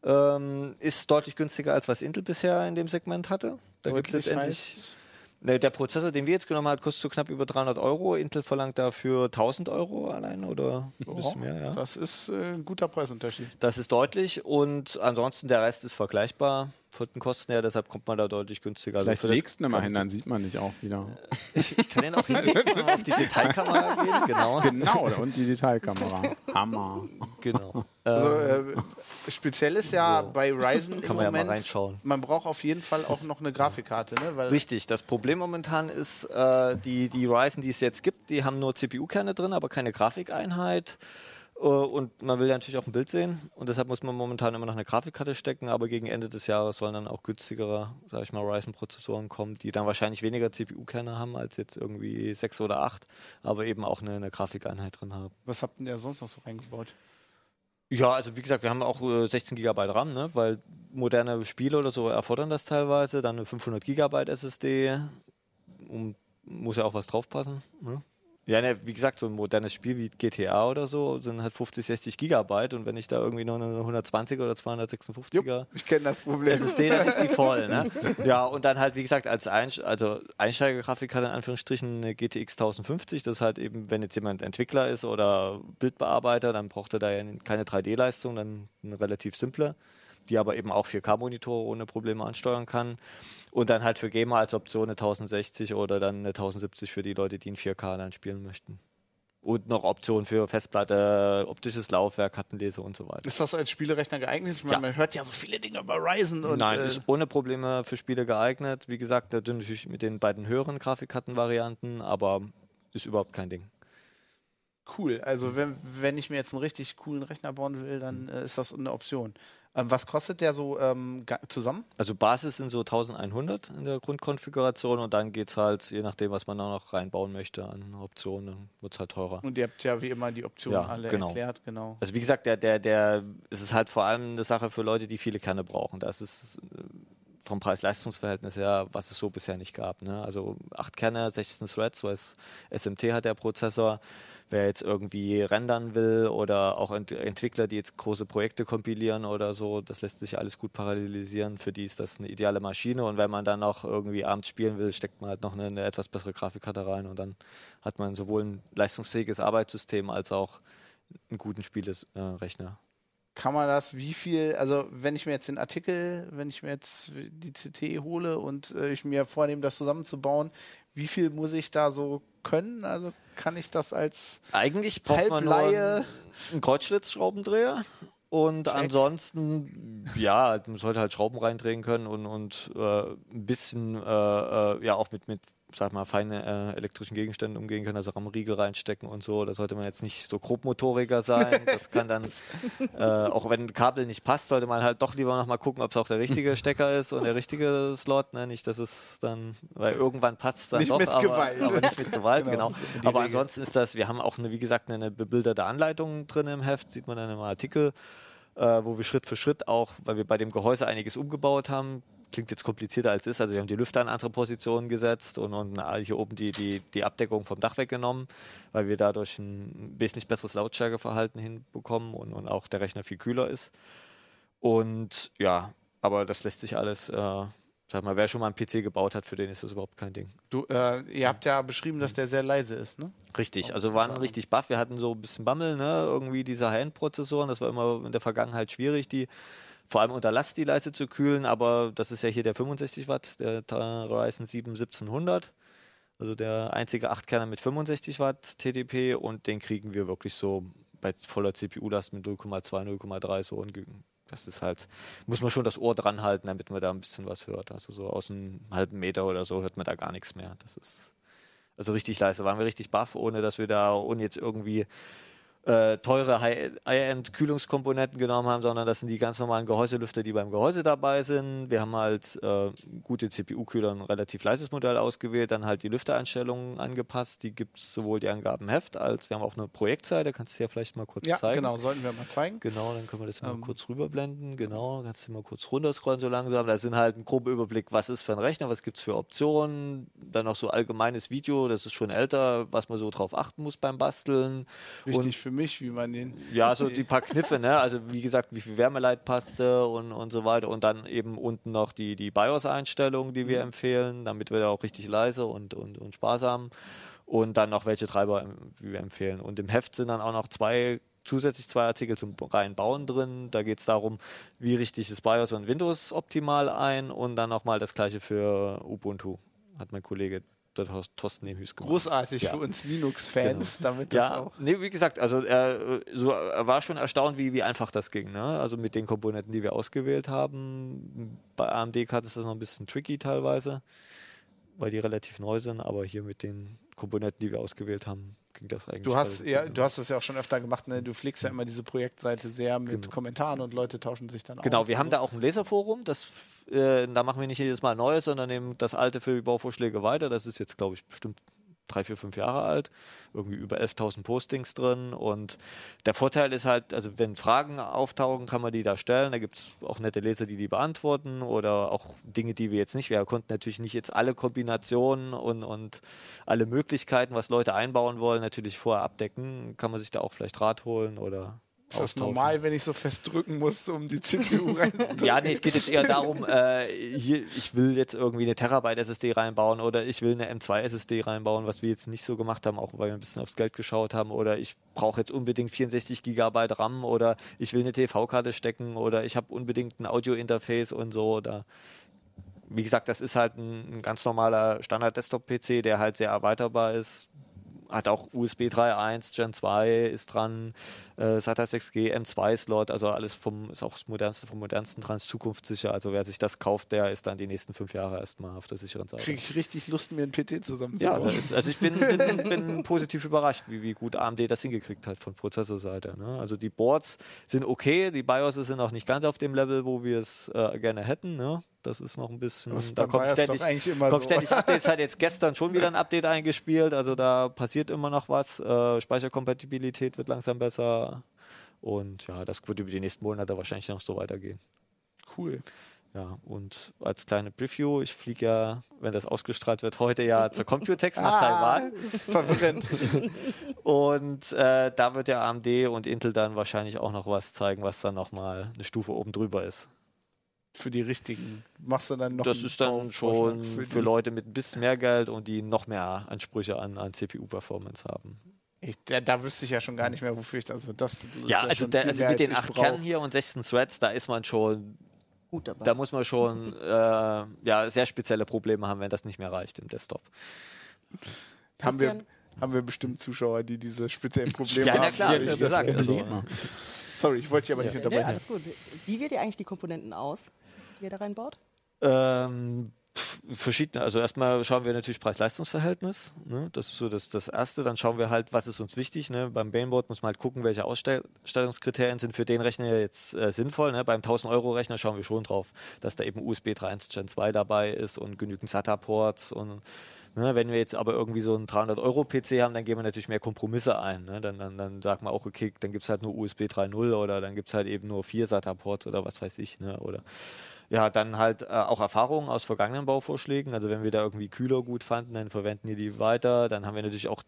Ähm, ist deutlich günstiger als was Intel bisher in dem Segment hatte. Da Deutlich letztendlich Ne, der Prozessor, den wir jetzt genommen haben, kostet so knapp über 300 Euro. Intel verlangt dafür 1000 Euro allein oder ein bisschen mehr. Ja. Das ist äh, ein guter Preisunterschied. Das ist deutlich und ansonsten der Rest ist vergleichbar von den Kosten her, deshalb kommt man da deutlich günstiger. Also Vielleicht das- legst du ihn mal hin, dann sieht man dich auch wieder. Ich, ich kann den auch hinlegen, mal auf die Detailkamera gehen. Genau. Genau, und die Detailkamera. Hammer. genau. Also, Ähm, äh, speziell ist ja bei Ryzen Kann im man ja mal Moment, reinschauen. man braucht auf jeden Fall auch noch eine Grafikkarte, ne? Weil Richtig, das Problem momentan ist, äh, die, die Ryzen, die es jetzt gibt, die haben nur CPU-Kerne drin, aber keine Grafikeinheit. Äh, und man will ja natürlich auch ein Bild sehen und deshalb muss man momentan immer noch eine Grafikkarte stecken, aber gegen Ende des Jahres sollen dann auch günstigere, sag ich mal, Ryzen-Prozessoren kommen, die dann wahrscheinlich weniger CPU-Kerne haben als jetzt irgendwie sechs oder acht, aber eben auch eine, eine Grafikeinheit drin haben. was habt ihr sonst noch so reingebaut? Ja, also wie gesagt, wir haben auch äh, 16 GB RAM, ne? weil moderne Spiele oder so erfordern das teilweise. Dann eine 500 GB SSD, um, muss ja auch was draufpassen. Ne? Ja, ne, wie gesagt, so ein modernes Spiel wie GTA oder so sind halt 50, 60 Gigabyte und wenn ich da irgendwie noch eine 120 oder 256er Ich kenne das Problem. SSD, dann ist die voll. Ne? Ja, und dann halt, wie gesagt, als Einsch also Einsteigergrafikkarte in Anführungsstrichen eine GTX 1050. Das ist halt eben, wenn jetzt jemand Entwickler ist oder Bildbearbeiter, dann braucht er da ja keine 3D-Leistung, dann eine relativ simple, die aber eben auch 4K-Monitore ohne Probleme ansteuern kann. Und dann halt für Gamer als Option eine 1060 oder dann eine 1070 für die Leute, die in 4K dann spielen möchten. Und noch Optionen für Festplatte, optisches Laufwerk, Kartenleser und so weiter. Ist das als Spielerechner geeignet? Ich meine, Ja. man hört ja so viele Dinge über Ryzen und Nein, äh, ist ohne Probleme für Spiele geeignet. Wie gesagt, natürlich mit den beiden höheren Grafikkartenvarianten, aber ist überhaupt kein Ding. cool. Also wenn, wenn ich mir jetzt einen richtig coolen Rechner bauen will, dann äh, ist das eine Option. Ähm, was kostet der so ähm, zusammen? Also Basis sind so 1100 in der Grundkonfiguration und dann geht es halt, je nachdem, was man da noch reinbauen möchte an Optionen, wird es halt teurer. Und ihr habt ja wie immer die Optionen Ja, alle genau. erklärt, genau. Also wie gesagt, der, der, der, es ist halt vor allem eine Sache für Leute, die viele Kerne brauchen. Das ist äh, vom Preis-Leistungs-Verhältnis her, was es so bisher nicht gab. Ne? Also 8 Kerne, 16 Threads, weil es SMT hat der Prozessor wer jetzt irgendwie rendern will oder auch Ent Entwickler, die jetzt große Projekte kompilieren oder so, das lässt sich alles gut parallelisieren. Für die ist das eine ideale Maschine und wenn man dann auch irgendwie abends spielen will, steckt man halt noch eine, eine etwas bessere Grafikkarte rein und dann hat man sowohl ein leistungsfähiges Arbeitssystem als auch einen guten Spielerechner. Kann man das, wie viel, also wenn ich mir jetzt den Artikel, wenn ich mir jetzt die CT hole und äh, ich mir vornehme, das zusammenzubauen, wie viel muss ich da so können? Also kann ich das als Eigentlich braucht man nur einen, Kreuzschlitzschraubendreher und Check. ansonsten, ja, man sollte halt Schrauben reindrehen können und, und äh, ein bisschen, äh, äh ja, auch mit, mit sag mal, feine äh, elektrischen Gegenstände umgehen können, also Rammriegel reinstecken und so. Da sollte man jetzt nicht so grobmotoriger sein. Das kann dann, äh, auch wenn ein Kabel nicht passt, sollte man halt doch lieber nochmal gucken, ob es auch der richtige Stecker ist und der richtige Slot. Ne? Nicht, dass es dann, weil irgendwann passt es dann nicht doch, mit aber, Gewalt. aber nicht mit Gewalt, genau. genau. Aber ansonsten ist das, wir haben auch eine, wie gesagt, eine bebilderte Anleitung drin im Heft, sieht man dann im Artikel. Äh, wo wir Schritt für Schritt auch, weil wir bei dem Gehäuse einiges umgebaut haben, klingt jetzt komplizierter als es ist. Also wir haben die Lüfter in andere Positionen gesetzt und, und hier oben die, die, die Abdeckung vom Dach weggenommen, weil wir dadurch ein wesentlich besseres Lautstärkeverhalten hinbekommen und, und auch der Rechner viel kühler ist. Und ja, aber das lässt sich alles, äh, sag mal, wer schon mal einen PC gebaut hat, für den ist das überhaupt kein Ding. Du, äh, ihr habt ja beschrieben, dass der sehr leise ist, ne? Richtig, also waren richtig baff. Wir hatten so ein bisschen Bammel, ne? Irgendwie diese High-End-Prozessoren, das war immer in der Vergangenheit schwierig, die vor allem unter Last die Leiste zu kühlen, aber das ist ja hier der 65 Watt, der Ryzen 7 1700. Also der einzige 8-Kerner mit 65 Watt TDP und den kriegen wir wirklich so bei voller CPU-Last mit 0,2, 0,3 so und das ist halt, muss man schon das Ohr dran halten, damit man da ein bisschen was hört. Also so aus einem halben Meter oder so hört man da gar nichts mehr. Das ist also richtig leise. Waren wir richtig baff, ohne dass wir da, ohne jetzt irgendwie äh, teure High-End-Kühlungskomponenten genommen haben, sondern das sind die ganz normalen Gehäuselüfter, die beim Gehäuse dabei sind. Wir haben halt äh, gute CPU-Kühler, ein relativ leises Modell ausgewählt, dann halt die Lüftereinstellungen angepasst. Die gibt es sowohl die Angaben Heft als wir haben auch eine Projektseite, kannst du ja vielleicht mal kurz ja, zeigen. genau, sollten wir mal zeigen. Genau, dann können wir das mal ähm. kurz rüberblenden. Genau, kannst du mal kurz runterscrollen so langsam. Da sind halt ein grober Überblick, was ist für ein Rechner, was gibt es für Optionen. Dann noch so allgemeines Video, das ist schon älter, was man so drauf achten muss beim Basteln. Wichtig Und für mich, wie man den. Ja, so die paar Kniffe, ne? Also wie gesagt, wie viel Wärmeleitpaste und, und so weiter. Und dann eben unten noch die, die BIOS-Einstellungen, die wir mhm. empfehlen, damit wir da auch richtig leise und, und, und sparsam. Und dann noch welche Treiber wir empfehlen. Und im Heft sind dann auch noch zwei zusätzlich zwei Artikel zum reinen Bauen drin. Da geht es darum, wie richte ich das BIOS und Windows optimal ein und dann nochmal das gleiche für Ubuntu, hat mein Kollege der Thorsten Nemhüs gemacht. Großartig ja. für uns Linux-Fans, genau. damit das ja, auch. Nee, wie gesagt, also er, so, er war schon erstaunt, wie, wie einfach das ging. Ne? Also mit den Komponenten, die wir ausgewählt haben. Bei AMD ist das noch ein bisschen tricky teilweise, weil die relativ neu sind, aber hier mit den Komponenten, die wir ausgewählt haben, ging das eigentlich. Du hast ja, du hast es ja auch schon öfter gemacht, ne? Du pflegst ja immer diese Projektseite sehr mit genau. Kommentaren und Leute tauschen sich dann genau, aus. Genau, wir haben so. da auch ein Leserforum, das äh, da machen wir nicht jedes Mal Neues, sondern nehmen das alte für die Bauvorschläge weiter. Das ist jetzt, glaube ich, bestimmt drei, vier, fünf Jahre alt, irgendwie über 11.000 Postings drin. Und der Vorteil ist halt, also wenn Fragen auftauchen, kann man die da stellen. Da gibt es auch nette Leser, die die beantworten oder auch Dinge, die wir jetzt nicht. Wir konnten natürlich nicht jetzt alle Kombinationen und, und alle Möglichkeiten, was Leute einbauen wollen, natürlich vorher abdecken. Kann man sich da auch vielleicht Rat holen oder ist das normal, wenn ich so fest drücken muss, um die CPU reinzudrücken? ja, nee, es geht jetzt eher darum, äh, hier, ich will jetzt irgendwie eine Terabyte SSD reinbauen oder ich will eine M2 SSD reinbauen, was wir jetzt nicht so gemacht haben, auch weil wir ein bisschen aufs Geld geschaut haben oder ich brauche jetzt unbedingt 64 Gigabyte RAM oder ich will eine TV-Karte stecken oder ich habe unbedingt ein Audio-Interface und so oder wie gesagt, das ist halt ein, ein ganz normaler Standard-Desktop-PC, der halt sehr erweiterbar ist hat auch USB 3.1, Gen 2 ist dran, äh, SATA 6G, M2-Slot, also alles vom, ist auch das modernste vom modernsten dran, ist zukunftssicher. Also wer sich das kauft, der ist dann die nächsten fünf Jahre erstmal auf der sicheren Seite. Kriege ich richtig Lust, mir einen PT zusammenzubauen. Ja, ist, also ich bin, bin, bin, positiv überrascht, wie, wie gut AMD das hingekriegt hat von Prozessorseite. Ne? Also die Boards sind okay, die BIOS sind auch nicht ganz auf dem Level, wo wir es äh, gerne hätten. Ne? Das ist noch ein bisschen. da kommt ständig, kommt so. ständig Updates. Hat jetzt gestern schon wieder ein Update eingespielt. Also da passiert immer noch was. Äh, Speicherkompatibilität wird langsam besser. Und ja, das wird über die nächsten Monate wahrscheinlich noch so weitergehen. Cool. Ja, und als kleine Preview, ich fliege ja, wenn das ausgestrahlt wird, heute ja zur Computex nach Taiwan. Verwirrend. Und äh, da wird ja AMD und Intel dann wahrscheinlich auch noch was zeigen, was dann nochmal eine Stufe oben drüber ist. Für die richtigen. Machst du dann noch Das ist dann schon für, für Leute mit ein bisschen mehr Geld und die noch mehr Ansprüche an, an CPU-Performance haben. Ich, da, da wüsste ich ja schon gar nicht mehr, wofür ich das. Also das, das ist Ja, also, der, also mit als den ich 8 brauch. Kernen hier und 16 Threads, da ist man schon, Gut dabei. da muss man schon äh, ja, sehr spezielle Probleme haben, wenn das nicht mehr reicht im Desktop. Haben wir, haben wir bestimmt Zuschauer, die diese speziellen Probleme Ja, haben. na klar, Ja, wie das- gesagt. Also. Sorry, ich wollte dich aber nicht Nee, unterbrechen. alles gut. Wie wählt ihr eigentlich die Komponenten aus, die ihr da reinbaut? Ähm, verschiedene. Also erstmal schauen wir natürlich Preis-Leistungs-Verhältnis. Ne? Das ist so das, das Erste. Dann schauen wir halt, was ist uns wichtig. Ne? Beim Mainboard muss man halt gucken, welche Ausstellungskriterien sind für den Rechner jetzt äh, sinnvoll. Ne? Beim 1000-Euro-Rechner schauen wir schon drauf, dass da eben USB 3.1 Gen 2 dabei ist und genügend SATA-Ports und Ne, wenn wir jetzt aber irgendwie so einen 300-Euro-PC haben, dann gehen wir natürlich mehr Kompromisse ein. Ne? Dann, dann, dann sagt man auch, okay, dann gibt es halt nur USB 3.0 oder dann gibt es halt eben nur vier SATA-Ports oder was weiß ich. Ne? Oder ja, dann halt äh, auch Erfahrungen aus vergangenen Bauvorschlägen. Also wenn wir da irgendwie Kühler gut fanden, dann verwenden wir die weiter. Dann haben wir natürlich auch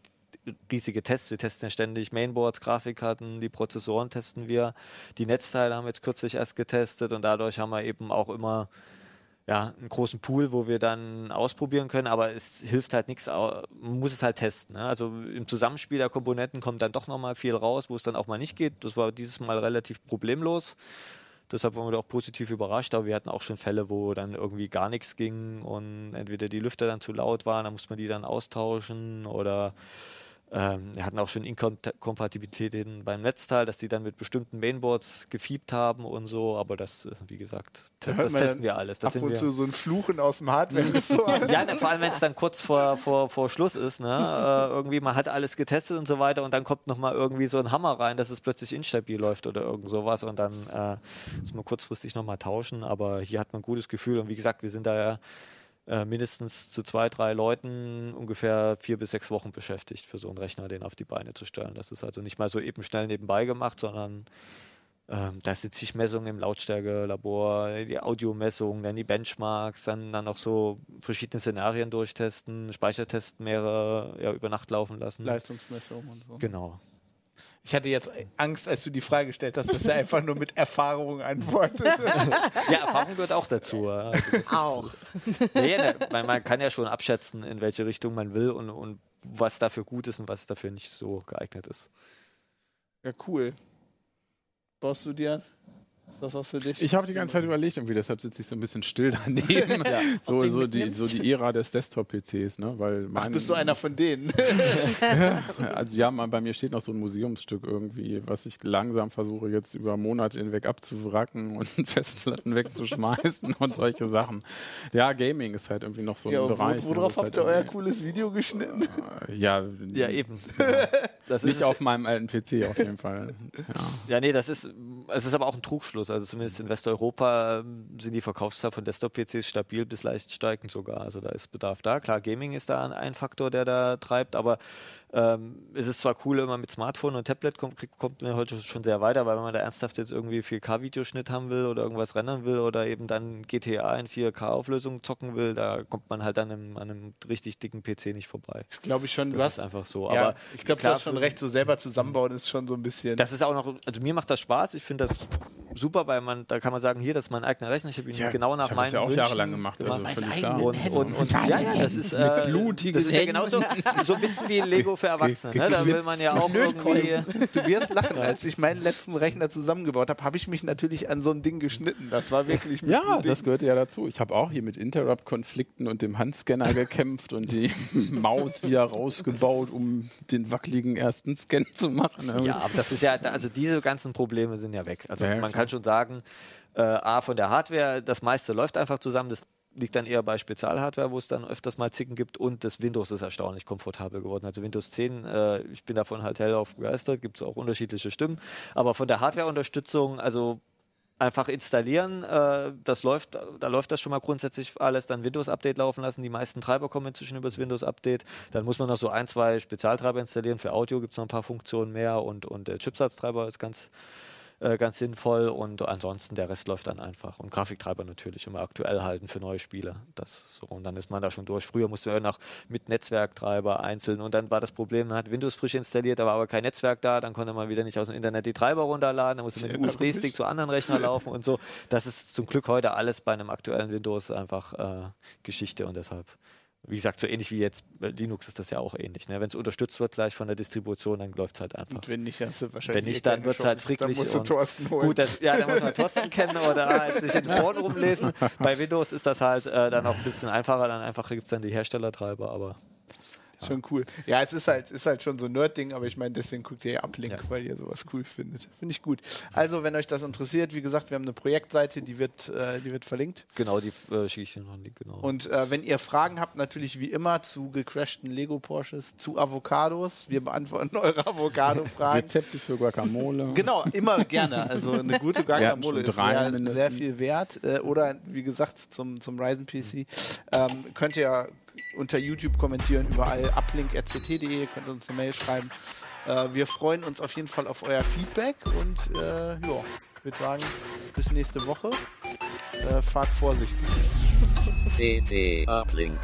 riesige Tests. Wir testen ja ständig Mainboards, Grafikkarten, die Prozessoren testen wir. Die Netzteile haben wir jetzt kürzlich erst getestet und dadurch haben wir eben auch immer ja, einen großen Pool, wo wir dann ausprobieren können, aber es hilft halt nichts, man muss es halt testen. Ne? Also im Zusammenspiel der Komponenten kommt dann doch nochmal viel raus, wo es dann auch mal nicht geht. Das war dieses Mal relativ problemlos. Deshalb waren wir da auch positiv überrascht, aber wir hatten auch schon Fälle, wo dann irgendwie gar nichts ging und entweder die Lüfter dann zu laut waren, dann musste man die dann austauschen oder ähm, wir hatten auch schon Inkompatibilitäten beim Netzteil, dass die dann mit bestimmten Mainboards gefiebt haben und so, aber das, äh, wie gesagt, hört das testen wir alles. Das Ab und zu so ein Fluchen aus dem Hardware-Ressort. Ja, ne, vor allem wenn es dann kurz vor, vor, vor Schluss ist, ne? äh, irgendwie man hat alles getestet und so weiter und dann kommt nochmal irgendwie so ein Hammer rein, dass es plötzlich instabil läuft oder irgend sowas und dann äh, muss man kurzfristig nochmal tauschen, aber hier hat man ein gutes Gefühl und wie gesagt, wir sind da ja äh, mindestens zu zwei, drei Leuten ungefähr vier bis sechs Wochen beschäftigt, für so einen Rechner den auf die Beine zu stellen. Das ist also nicht mal so eben schnell nebenbei gemacht, sondern ähm, da sind zig Messungen im Lautstärkelabor, die Audiomessungen, dann die Benchmarks, dann, dann noch so verschiedene Szenarien durchtesten, Speichertesten mehrere ja, über Nacht laufen lassen. Leistungsmessung und so. Genau. Ich hatte jetzt Angst, als du die Frage gestellt hast, dass er einfach nur mit Erfahrung antwortet. Ja, Erfahrung gehört auch dazu. ja. Also Auch. Ist, nee, ne, man, man kann ja schon abschätzen, in welche Richtung man will und, und was dafür gut ist und was dafür nicht so geeignet ist. ja, cool. Baust du dir das was für dich? Ich habe die ganze Zeit überlegt, irgendwie, deshalb sitze ich so ein bisschen still daneben. so, du ihn so, die, so die Ära des Desktop-PCs, ne? Weil Ach, mein, bist du einer von denen? Also ja, mal, bei mir steht noch so ein Museumsstück irgendwie, was ich langsam versuche jetzt über Monate hinweg abzuwracken und Festplatten wegzuschmeißen und solche Sachen. Ja, Gaming ist halt irgendwie noch so ein ja, und Bereich. wo, ne, worauf wo es habt ihr halt euer irgendwie- cooles Video geschnitten? Äh, Ja, Ja, eben. Das nicht ist auf meinem alten PC auf jeden Fall. Ja. Ja, nee, das ist, es ist aber auch ein Trugschluss. Also zumindest in Westeuropa ähm, sind die Verkaufszahlen von Desktop-PCs stabil bis leicht steigend sogar. Also da ist Bedarf da. Klar, Gaming ist da ein- Faktor, der da treibt, aber ähm, es ist zwar cool, wenn man mit Smartphone und Tablet kommt, kriegt, kommt man heute schon sehr weiter, weil wenn man da ernsthaft jetzt irgendwie 4K-Videoschnitt haben will oder irgendwas rendern will oder eben dann GTA in 4K-Auflösung zocken will, da kommt man halt an einem, an einem richtig dicken PC nicht vorbei. Das glaube ich schon. Das Du ist hast einfach so. ja, aber ich glaube, du hast schon recht. So selber zusammenbauen ist schon so ein bisschen. das ist auch noch, also mir macht das Spaß. Ich finde das super, weil man, da kann man sagen, hier, das ist mein eigener Rechner. Ich habe ihn Ja, genau nach ich habe meinen das ja auch Wünschen jahrelang gemacht, also gemacht. völlig klar. Und, und, und ja, ja, das ist, äh, blutigen das ist ja genauso so ein bisschen wie Lego für Erwachsene. Ne? Da will man ja auch irgendwie. Du wirst lachen, als ich meinen letzten Rechner zusammengebaut habe, habe ich mich natürlich an so ein Ding geschnitten. Das war wirklich mit Ja, das gehört ja dazu. Ich habe auch hier mit Interrupt-Konflikten und dem Handscanner gekämpft und die Maus wieder rausgebaut, um den wackeligen ersten Scan zu machen. Ja, aber das ist ja, also diese ganzen Probleme sind ja weg. Also man klar. Kann schon sagen, äh, A, von der Hardware, das meiste läuft einfach zusammen. Das liegt dann eher bei Spezialhardware, wo es dann öfters mal Zicken gibt. Und das Windows ist erstaunlich komfortabel geworden. Also Windows 10, äh, ich bin davon halt hellauf begeistert, gibt es auch unterschiedliche Stimmen, aber von der Hardware-Unterstützung, also einfach installieren, äh, das läuft, da läuft das schon mal grundsätzlich alles, dann Windows-Update laufen lassen, die meisten Treiber kommen inzwischen über das Windows-Update, dann muss man noch so ein, zwei Spezialtreiber installieren, für Audio gibt es noch ein paar Funktionen mehr und, und der Chipsatztreiber ist ganz äh, ganz sinnvoll und ansonsten der Rest läuft dann einfach. Und Grafiktreiber natürlich immer aktuell halten für neue Spiele. Das so. Und dann ist man da schon durch. Früher musste man noch mit Netzwerktreiber einzeln und dann war das Problem, man hat Windows frisch installiert, da war aber kein Netzwerk da, dann konnte man wieder nicht aus dem Internet die Treiber runterladen, dann musste mit dem USB-Stick zu anderen Rechnern laufen und so. Das ist zum Glück heute alles bei einem aktuellen Windows einfach äh, Geschichte und deshalb wie gesagt, so ähnlich wie jetzt Linux ist das ja auch ähnlich. Ne? Wenn es unterstützt wird gleich von der Distribution, dann läuft es halt einfach. Und wenn nicht, hast du wahrscheinlich. Wenn nicht, dann wird es halt fricklich. Dann musst du Thorsten holen. Gut, das, ja, dann muss man Thorsten kennen oder halt sich in den Foren rumlesen. Bei Windows ist das halt äh, dann auch ein bisschen einfacher, dann einfach gibt es dann die Herstellertreiber, aber Schon cool. Ja, es ist halt, ist halt schon so ein Nerd-Ding, aber ich meine, deswegen guckt ihr ja Uplink, ja. weil ihr sowas cool findet. Finde ich gut. Also, wenn euch das interessiert, wie gesagt, wir haben eine Projektseite, die wird, äh, die wird verlinkt. Genau, die äh, schicke ich dir noch Link, genau. Und äh, wenn ihr Fragen habt, natürlich wie immer zu gecrashten Lego Porsches, zu Avocados, wir beantworten eure Avocado-Fragen. Rezepte für Guacamole. Genau, immer gerne. Also eine gute Guacamole ist sehr, sehr, viel wert. Äh, oder wie gesagt, zum, zum Ryzen PC. Ähm, könnt ihr unter YouTube kommentieren, überall uplink.rct.de, könnt uns eine Mail schreiben. Äh, wir freuen uns auf jeden Fall auf euer Feedback und äh, ja, würde sagen, bis nächste Woche. Äh, fahrt vorsichtig. CD Uplink.